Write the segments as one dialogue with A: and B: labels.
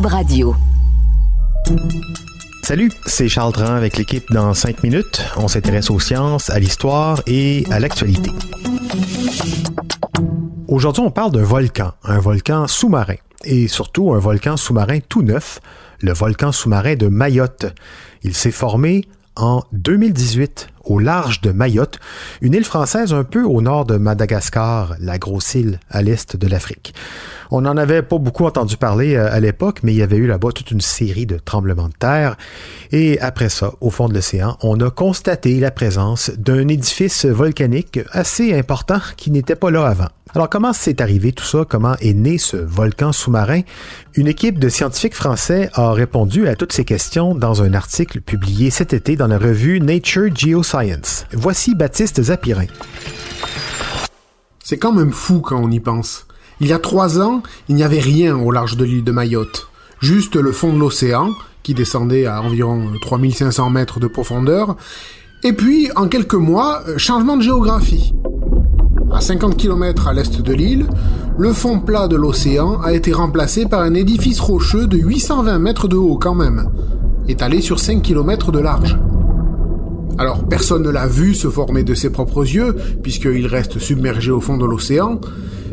A: Radio.
B: Salut, c'est Charles Dran avec l'équipe dans 5 minutes. On s'intéresse aux sciences, à l'histoire et à l'actualité. Aujourd'hui, on parle d'un volcan, un volcan sous-marin et surtout un volcan sous-marin tout neuf, le volcan sous-marin de Mayotte. Il s'est formé en 2018 au large de Mayotte, une île française un peu au nord de Madagascar, la grosse île à l'est de l'Afrique. On n'en avait pas beaucoup entendu parler euh, à l'époque, mais il y avait eu là-bas toute une série de tremblements de terre. Et après ça, au fond de l'océan, on a constaté la présence d'un édifice volcanique assez important qui n'était pas là avant. Alors comment s'est arrivé tout ça? Comment est né ce volcan sous-marin? Une équipe de scientifiques français a répondu à toutes ces questions dans un article publié cet été dans la revue Nature Geoscience. Voici Baptiste Zapirin.
C: C'est quand même fou quand on y pense. Il y a trois ans, il n'y avait rien au large de l'île de Mayotte. Juste le fond de l'océan, qui descendait à environ 3500 mètres de profondeur. Et puis, en quelques mois, changement de géographie. À 50 km à l'est de l'île, le fond plat de l'océan a été remplacé par un édifice rocheux de 820 mètres de haut quand même, étalé sur 5 km de large. Alors personne ne l'a vu se former de ses propres yeux, puisqu'il reste submergé au fond de l'océan,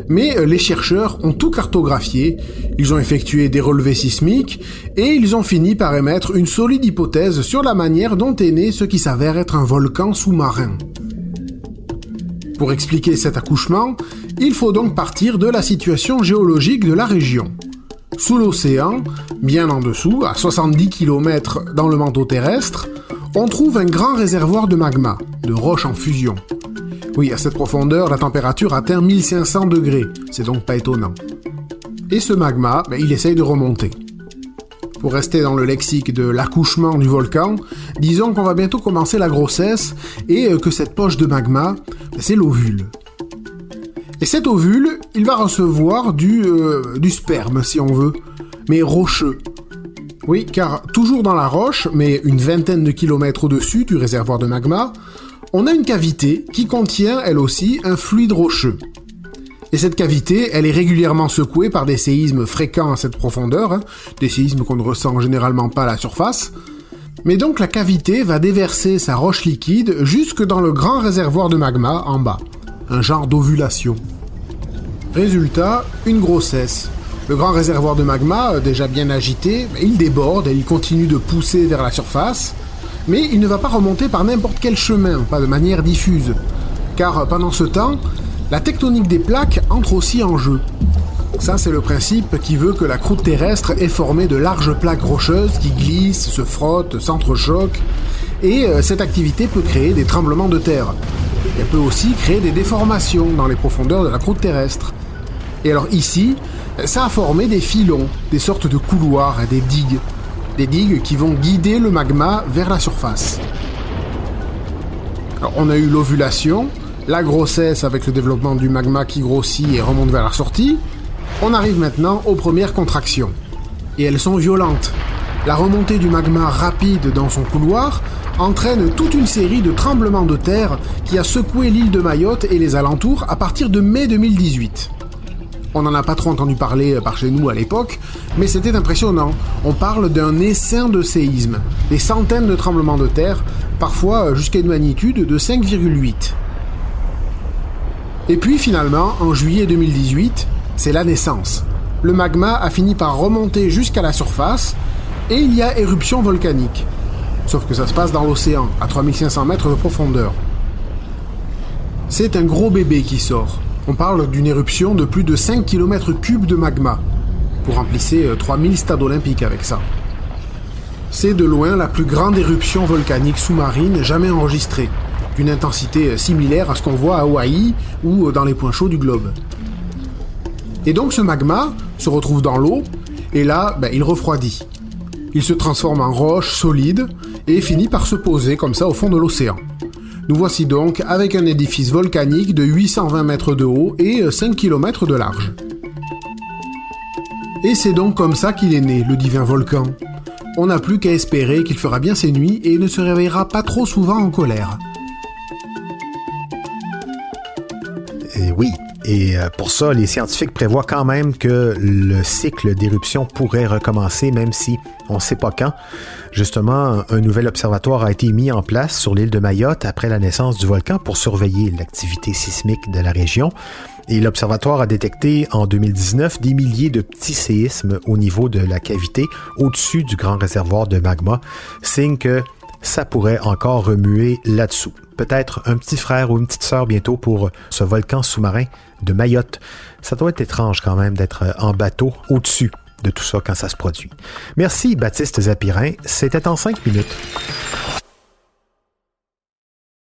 C: mais les chercheurs ont tout cartographié, ils ont effectué des relevés sismiques, et ils ont fini par émettre une solide hypothèse sur la manière dont est né ce qui s'avère être un volcan sous-marin. Pour expliquer cet accouchement, il faut donc partir de la situation géologique de la région. Sous l'océan, bien en dessous, à 70 km dans le manteau terrestre, on trouve un grand réservoir de magma, de roches en fusion. Oui, à cette profondeur, la température atteint 1500 degrés, c'est donc pas étonnant. Et ce magma, ben, il essaye de remonter. Pour rester dans le lexique de l'accouchement du volcan, disons qu'on va bientôt commencer la grossesse et euh, que cette poche de magma, c'est l'ovule. Et cet ovule, il va recevoir du, euh, du sperme, si on veut, mais rocheux. Oui, car toujours dans la roche, mais une vingtaine de kilomètres au-dessus du réservoir de magma, on a une cavité qui contient elle aussi un fluide rocheux. Et cette cavité, elle est régulièrement secouée par des séismes fréquents à cette profondeur, hein, des séismes qu'on ne ressent généralement pas à la surface. Mais donc la cavité va déverser sa roche liquide jusque dans le grand réservoir de magma en bas, un genre d'ovulation. Résultat, une grossesse. Le grand réservoir de magma, euh, déjà bien agité, il déborde et il continue de pousser vers la surface, mais il ne va pas remonter par n'importe quel chemin, pas de manière diffuse. Car pendant ce temps, la tectonique des plaques entre aussi en jeu. Ça, c'est le principe qui veut que la croûte terrestre est formée de larges plaques rocheuses qui glissent, se frottent, s'entrechoquent, et euh, cette activité peut créer des tremblements de terre. Elle peut aussi créer des déformations dans les profondeurs de la croûte terrestre. Et alors ici, ça a formé des filons, des sortes de couloirs, des digues, des digues qui vont guider le magma vers la surface. on a eu l'ovulation, la grossesse avec le développement du magma qui grossit et remonte vers la sortie. On arrive maintenant aux premières contractions. Et elles sont violentes. La remontée du magma rapide dans son couloir entraîne toute une série de tremblements de terre qui a secoué l'île de Mayotte et les alentours à partir de mai 2018. On n'en a pas trop entendu parler par chez nous à l'époque, mais c'était impressionnant. On parle d'un essaim de séismes, des centaines de tremblements de terre, parfois jusqu'à une magnitude de 5,8. Et puis finalement, en juillet 2018, c'est la naissance. Le magma a fini par remonter jusqu'à la surface, et il y a éruption volcanique. Sauf que ça se passe dans l'océan, à 3500 mètres de profondeur. C'est un gros bébé qui sort. On parle d'une éruption de plus de 5 km cubes de magma. Pour remplisser 3000 stades olympiques avec ça. C'est de loin la plus grande éruption volcanique sous-marine jamais enregistrée, d'une intensité similaire à ce qu'on voit à Hawaï ou dans les points chauds du globe. Et donc ce magma se retrouve dans l'eau, et là, ben, il refroidit. Il se transforme en roche solide et finit par se poser comme ça au fond de l'océan. Nous voici donc avec un édifice volcanique de 820 mètres de haut et 5 km de large. Et c'est donc comme ça qu'il est né, le divin volcan. On n'a plus qu'à espérer qu'il fera bien ses nuits et ne se réveillera pas trop souvent en colère.
B: Et oui, et euh, pour ça, les scientifiques prévoient quand même que le cycle d'éruption pourrait recommencer, même si on ne sait pas quand. Justement, un nouvel observatoire a été mis en place sur l'île de Mayotte après la naissance du volcan pour surveiller l'activité sismique de la région. Et l'observatoire a détecté en 2019 des milliers de petits séismes au niveau de la cavité au-dessus du grand réservoir de magma, signe que ça pourrait encore remuer là-dessous. Peut-être un petit frère ou une petite sœur bientôt pour ce volcan sous-marin de Mayotte. Ça doit être étrange quand même d'être en bateau au-dessus de tout ça quand ça se produit. Merci Baptiste Zapirin, c'était en cinq minutes.